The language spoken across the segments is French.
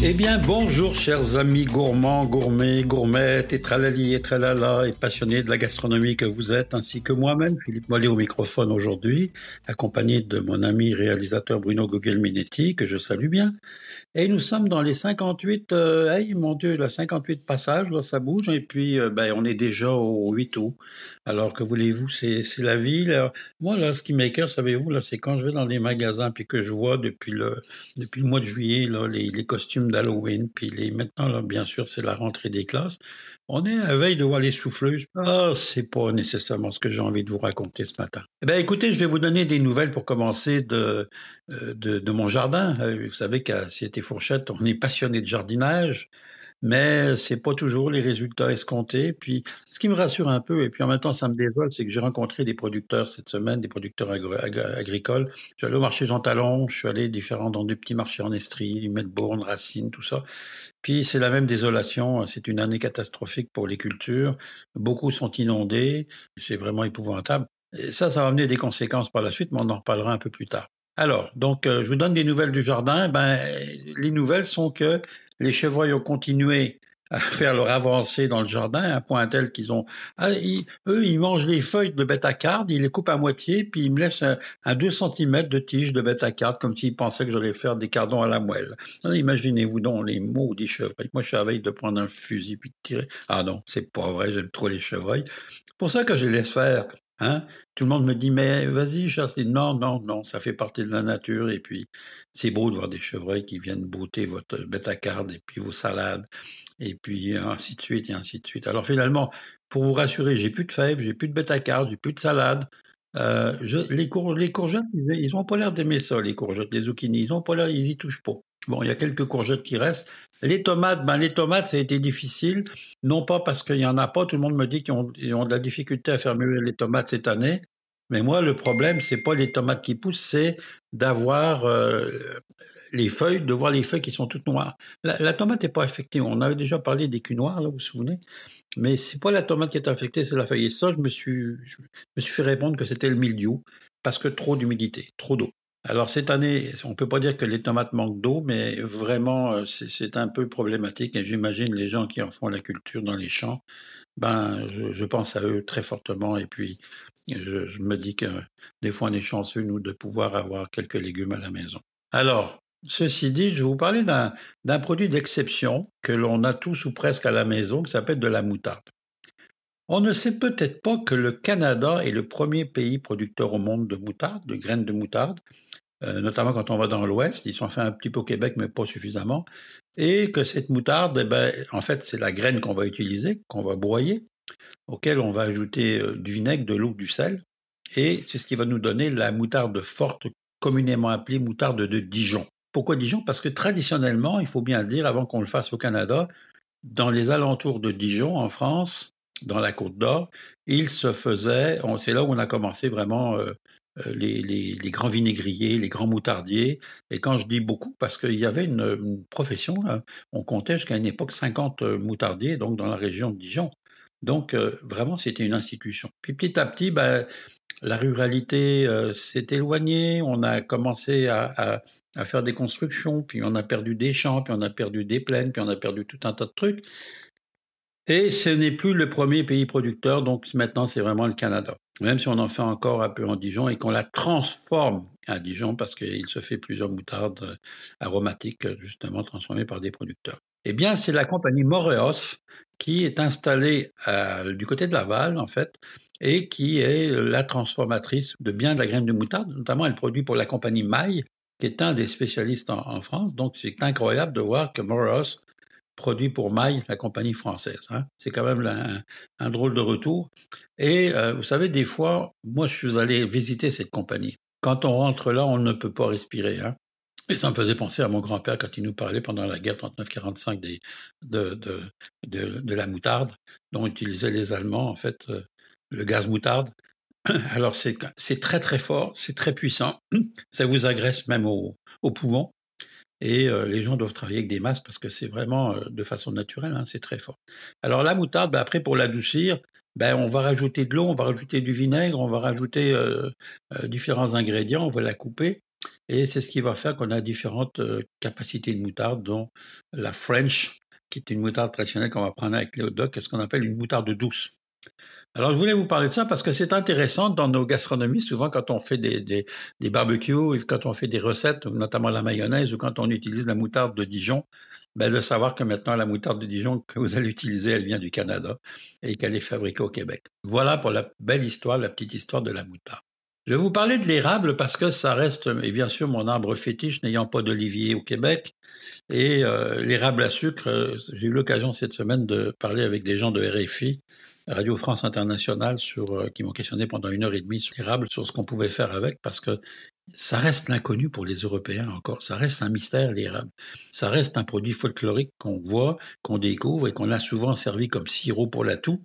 Eh bien, bonjour chers amis gourmands, gourmets, gourmettes et tralali et tralala et passionnés de la gastronomie que vous êtes, ainsi que moi-même, Philippe Mollet au microphone aujourd'hui, accompagné de mon ami réalisateur Bruno Gugelminetti, que je salue bien. Et nous sommes dans les 58, euh, hey, mon Dieu, la 58 passages, là, ça bouge, et puis euh, ben, on est déjà au 8 août. Alors que voulez-vous, c'est la vie. Moi, là, ce qui m'écœure, savez-vous, là, c'est quand je vais dans les magasins puis que je vois depuis le depuis le mois de juillet là, les, les costumes d'Halloween, puis les maintenant, bien sûr, c'est la rentrée des classes. On est à veille de voir les souffleuses. Ah, c'est pas nécessairement ce que j'ai envie de vous raconter ce matin. Eh ben, écoutez, je vais vous donner des nouvelles pour commencer de, euh, de mon jardin. Euh, vous savez qu'à Cité Fourchette, on est passionné de jardinage mais c'est pas toujours les résultats escomptés. Puis, ce qui me rassure un peu, et puis en même temps, ça me désole, c'est que j'ai rencontré des producteurs cette semaine, des producteurs agricoles. Je suis allé au marché Jean Talon, je suis allé différents dans des petits marchés en Estrie, Melbourne, Racine, tout ça. Puis c'est la même désolation, c'est une année catastrophique pour les cultures. Beaucoup sont inondés, c'est vraiment épouvantable. Ça, ça va amener des conséquences par la suite, mais on en reparlera un peu plus tard. Alors, donc, euh, je vous donne des nouvelles du jardin. Ben, les nouvelles sont que les chevreuils ont continué à faire leur avancée dans le jardin à un point tel qu'ils ont ah, eux ils mangent les feuilles de bétacarde, ils les coupent à moitié puis ils me laissent un, 2 cm de tige de bétacarde comme s'ils pensaient que j'allais faire des cardons à la moelle. Imaginez-vous donc les mots des chevreuils. Moi je suis à veille de prendre un fusil puis de tirer. Ah non, c'est pas vrai, j'aime trop les chevreuils. C'est pour ça que je les laisse faire. Hein? Tout le monde me dit, mais vas-y, chasse. Non, non, non, ça fait partie de la nature. Et puis, c'est beau de voir des chevreuils qui viennent brouter votre bête à carde et puis vos salades. Et puis, ainsi de suite, et ainsi de suite. Alors, finalement, pour vous rassurer, j'ai plus de fèves, j'ai plus de bête à carde, j'ai plus de salade. Euh, les, les, courgettes, ils, ont pas l'air d'aimer ça, les courgettes, les zucchini. Ils ont pas l'air, ils y touchent pas. Bon, il y a quelques courgettes qui restent. Les tomates, ben les tomates, ça a été difficile. Non pas parce qu'il y en a pas. Tout le monde me dit qu'ils ont, de la difficulté à faire mieux les tomates cette année. Mais moi, le problème, c'est pas les tomates qui poussent, c'est d'avoir euh, les feuilles, de voir les feuilles qui sont toutes noires. La, tomate n'est pas affectée. On avait déjà parlé des culs noirs, là, vous vous souvenez? Mais c'est pas la tomate qui est affectée, c'est la feuille. Et ça, je me suis, je me suis fait répondre que c'était le mildiou parce que trop d'humidité, trop d'eau. Alors cette année, on peut pas dire que les tomates manquent d'eau, mais vraiment euh, c'est un peu problématique. Et j'imagine les gens qui en font la culture dans les champs, ben je, pense à eux très fortement. Et puis je, me dis que des fois on est chanceux nous de pouvoir avoir quelques légumes à la maison. Alors Ceci dit, je vais vous parler d'un produit d'exception que l'on a tous ou presque à la maison, qui s'appelle de la moutarde. On ne sait peut-être pas que le Canada est le premier pays producteur au monde de moutarde, de graines de moutarde, euh, notamment quand on va dans l'Ouest. Ils sont fait un petit peu au Québec, mais pas suffisamment. Et que cette moutarde, eh ben, en fait, c'est la graine qu'on va utiliser, qu'on va broyer, auquel on va ajouter euh, du vinaigre, de l'eau, du sel. Et c'est ce qui va nous donner la moutarde forte, communément appelée moutarde de Dijon. Pourquoi Dijon? Parce que traditionnellement, il faut bien le dire, avant qu'on le fasse au Canada, dans les alentours de Dijon, en France, dans la Côte d'Or, il se faisait, c'est là où on a commencé vraiment euh, euh, les, grands vinaigriers, les grands moutardiers. Et quand je dis beaucoup, parce qu'il y avait une, profession, on comptait jusqu'à une époque 50 euh, moutardiers, donc dans la région de Dijon. Donc vraiment, c'était une institution. Puis petit à petit, ben, la ruralité s'est éloignée, on a commencé à, faire des constructions, puis on a perdu des champs, puis on a perdu des plaines, puis on a perdu tout un tas de trucs. Et ce n'est plus le premier pays producteur, donc maintenant c'est vraiment le Canada. Même si on en fait encore un peu en Dijon et qu'on la transforme à Dijon parce qu'il se fait plusieurs moutardes euh, aromatiques justement transformées par des producteurs. Eh bien, c'est la compagnie Moreos qui est installée du côté de Laval, en fait, et qui est la transformatrice de bien de la graine de moutarde. Notamment, elle produit pour la compagnie Maille, qui est un des spécialistes en, en France. Donc, c'est incroyable de voir que Moreos produit pour Maille, la compagnie française. Hein. C'est quand même un, drôle de retour. Et euh, vous savez, des fois, moi, je suis allé visiter cette compagnie. Quand on rentre là, on ne peut pas respirer. Hein. Et ça me faisait penser à mon grand-père quand il nous parlait pendant la guerre 39-45 de, de, de, la moutarde, dont utilisaient les Allemands, en fait, euh, le gaz moutarde. Alors c'est très très fort, c'est très puissant, ça vous agresse même au, au poumon. Et euh, les gens doivent travailler avec des masques parce que c'est vraiment euh, de façon naturelle, hein, c'est très fort. Alors la moutarde, ben, après pour l'adoucir, ben, on va rajouter de l'eau, on va rajouter du vinaigre, on va rajouter euh, différents ingrédients, on va la couper. Et c'est ce qui va faire qu'on a différentes capacités de moutarde, dont la French, qui est une moutarde traditionnelle qu'on va prendre avec les hot ce qu'on appelle une moutarde douce. Alors, je voulais vous parler de ça parce que c'est intéressant dans nos gastronomies, souvent quand on fait des, des, barbecues, quand on fait des recettes, notamment la mayonnaise, ou quand on utilise la moutarde de Dijon, ben, de savoir que maintenant la moutarde de Dijon que vous allez utiliser, elle vient du Canada et qu'elle est fabriquée au Québec. Voilà pour la belle histoire, la petite histoire de la moutarde. Je vais vous parler de l'érable parce que ça reste, et bien sûr, mon arbre fétiche n'ayant pas d'olivier au Québec. Et euh, l'érable à sucre, euh, j'ai eu l'occasion cette semaine de parler avec des gens de RFI, Radio France Internationale, sur, euh, qui m'ont questionné pendant une heure et demie sur l'érable, sur ce qu'on pouvait faire avec, parce que ça reste l'inconnu pour les Européens encore. Ça reste un mystère, l'érable. Ça reste un produit folklorique qu'on voit, qu'on découvre et qu'on a souvent servi comme sirop pour la toux.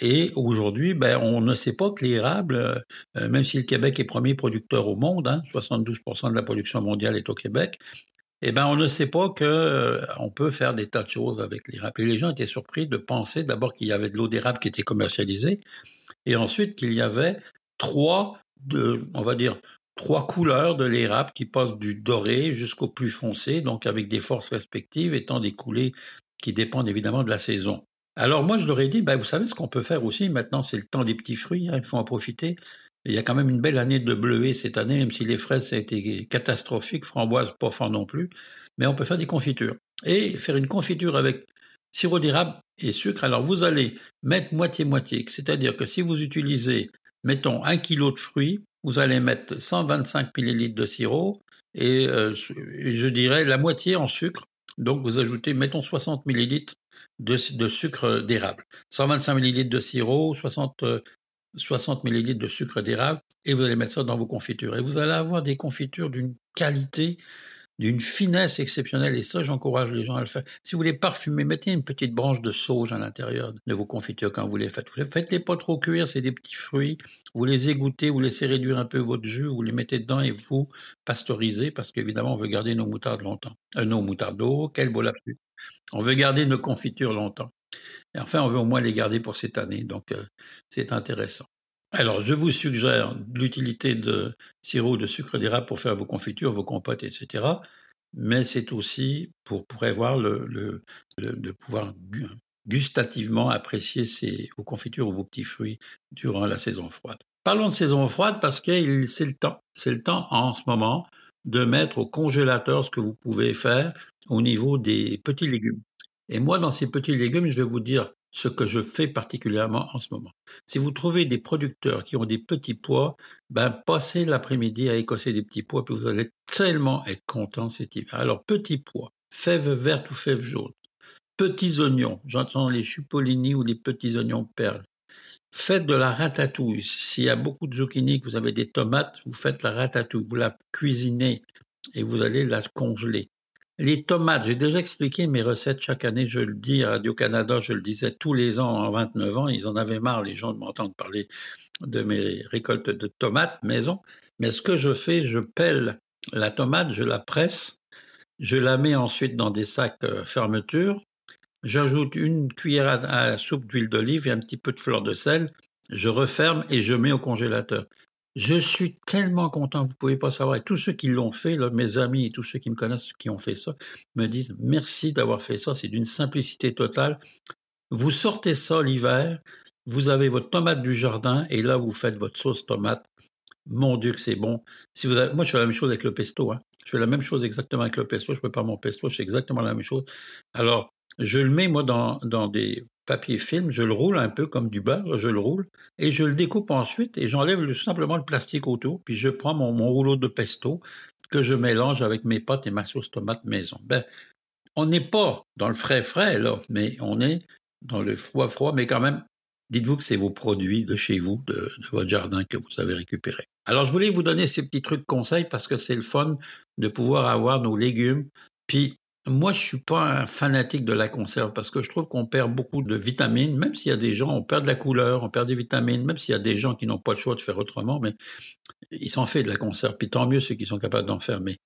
Et aujourd'hui, ben, on ne sait pas que l'érable, euh, même si le Québec est premier producteur au monde, hein, 72% de la production mondiale est au Québec, eh ben, on ne sait pas que euh, on peut faire des tas de choses avec l'érable. Et les gens étaient surpris de penser d'abord qu'il y avait de l'eau d'érable qui était commercialisée, et ensuite qu'il y avait trois, de, on va dire, trois couleurs de l'érable qui passent du doré jusqu'au plus foncé, donc avec des forces respectives, étant des coulées qui dépendent évidemment de la saison. Alors moi, je leur ai dit, ben, vous savez ce qu'on peut faire aussi, maintenant c'est le temps des petits fruits, hein, il faut en profiter. Il y a quand même une belle année de bleuet cette année, même si les fraises, ça a été catastrophique, framboises, pas fort non plus, mais on peut faire des confitures. Et faire une confiture avec sirop d'érable et sucre, alors vous allez mettre moitié-moitié, c'est-à-dire que si vous utilisez, mettons, un kilo de fruits, vous allez mettre 125 millilitres de sirop et euh, je dirais la moitié en sucre. Donc vous ajoutez, mettons 60 millilitres de, sucre d'érable. 125 millilitres de sirop, 60, 60 euh, millilitres de sucre d'érable et vous allez mettre ça dans vos confitures. Et vous allez avoir des confitures d'une qualité d'une finesse exceptionnelle, et ça, j'encourage les gens à le faire. Si vous voulez parfumer, mettez une petite branche de sauge à l'intérieur de vos confitures quand vous les faites. Faites-les pas trop cuire, c'est des petits fruits. Vous les égouttez, vous laissez réduire un peu votre jus, vous les mettez dedans et vous pasteurisez, parce qu'évidemment, on veut garder nos moutardes longtemps. Euh, nos moutardes d'eau, quel beau lapsus. On veut garder nos confitures longtemps. Enfin, on veut au moins les garder pour cette année, donc euh, c'est intéressant. Alors, je vous suggère l'utilité de sirop de sucre d'érable pour faire vos confitures, vos compotes, etc. Mais c'est aussi pour prévoir le, le, de pouvoir gustativement apprécier vos confitures ou vos petits fruits durant la saison froide. Parlons de saison froide parce que c'est le temps. C'est le temps en ce moment de mettre au congélateur ce que vous pouvez faire au niveau des petits légumes. Et moi, dans ces petits légumes, je vais vous dire ce que je fais particulièrement en ce moment. Si vous trouvez des producteurs qui ont des petits pois, ben passez l'après-midi à écosser des petits pois, puis vous allez tellement être content cet hiver. Alors petits pois, fèves vertes ou fèves jaunes, petits oignons, j'entends les chupolini ou les petits oignons perles. Faites de la ratatouille. S'il y a beaucoup de zucchini, que vous avez des tomates, vous faites la ratatouille. Vous la cuisinez et vous allez la congeler. Les tomates, j'ai déjà expliqué mes recettes chaque année, je le dis à Radio-Canada, je le disais tous les ans en 29 ans, ils en avaient marre, les gens, de m'entendre parler de mes récoltes de tomates maison. Mais ce que je fais, je pèle la tomate, je la presse, je la mets ensuite dans des sacs euh, fermeture, j'ajoute une cuillère à soupe d'huile d'olive et un petit peu de fleur de sel, je referme et je mets au congélateur. Je suis tellement content, vous pouvez pas savoir. Et tous ceux qui l'ont fait, mes amis et tous ceux qui me connaissent qui ont fait ça, me disent merci d'avoir fait ça. C'est d'une simplicité totale. Vous sortez ça l'hiver, vous avez votre tomate du jardin et là vous faites votre sauce tomate. Mon Dieu que c'est bon. Si vous moi je fais la même chose avec le pesto. Hein. Je fais la même chose exactement avec le pesto. Je prépare mon pesto, je fais exactement la même chose. Alors je le mets moi dans des papier film, je le roule un peu comme du beurre, je le roule, et je le découpe ensuite, et j'enlève simplement le plastique autour, puis je prends mon, rouleau de pesto que je mélange avec mes pâtes et ma sauce tomate maison. Ben, on n'est pas dans le frais frais, là, mais on est dans le froid froid, mais quand même, dites-vous que c'est vos produits de chez vous, de, de, votre jardin que vous avez récupérés. Alors, je voulais vous donner ces petits trucs conseils parce que c'est le fun de pouvoir avoir nos légumes, puis moi, je suis pas un fanatique de la conserve parce que je trouve qu'on perd beaucoup de vitamines, même s'il y a des gens, on perd de la couleur, on perd des vitamines, même s'il y a des gens qui n'ont pas le choix de faire autrement, mais ils s'en fait de la conserve. Puis tant mieux ceux qui sont capables d'en faire. Mais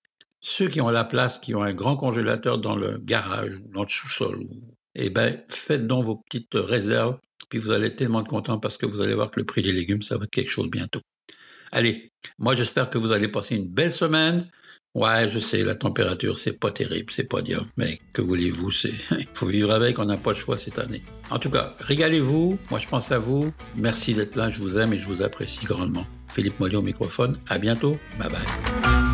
ceux qui ont la place, qui ont un grand congélateur dans le garage, dans le sous-sol, eh ben, faites donc vos petites réserves, puis vous allez être tellement content parce que vous allez voir que le prix des légumes, ça va être quelque chose bientôt. Allez, moi j'espère que vous allez passer une belle semaine. Ouais, je sais, la température, c'est pas terrible, c'est pas dire. Mais que voulez-vous, c'est, faut vivre avec, on n'a pas le choix cette année. En tout cas, régalez-vous. Moi, je pense à vous. Merci d'être là. Je vous aime et je vous apprécie grandement. Philippe Mollier au microphone. À bientôt. Bye bye.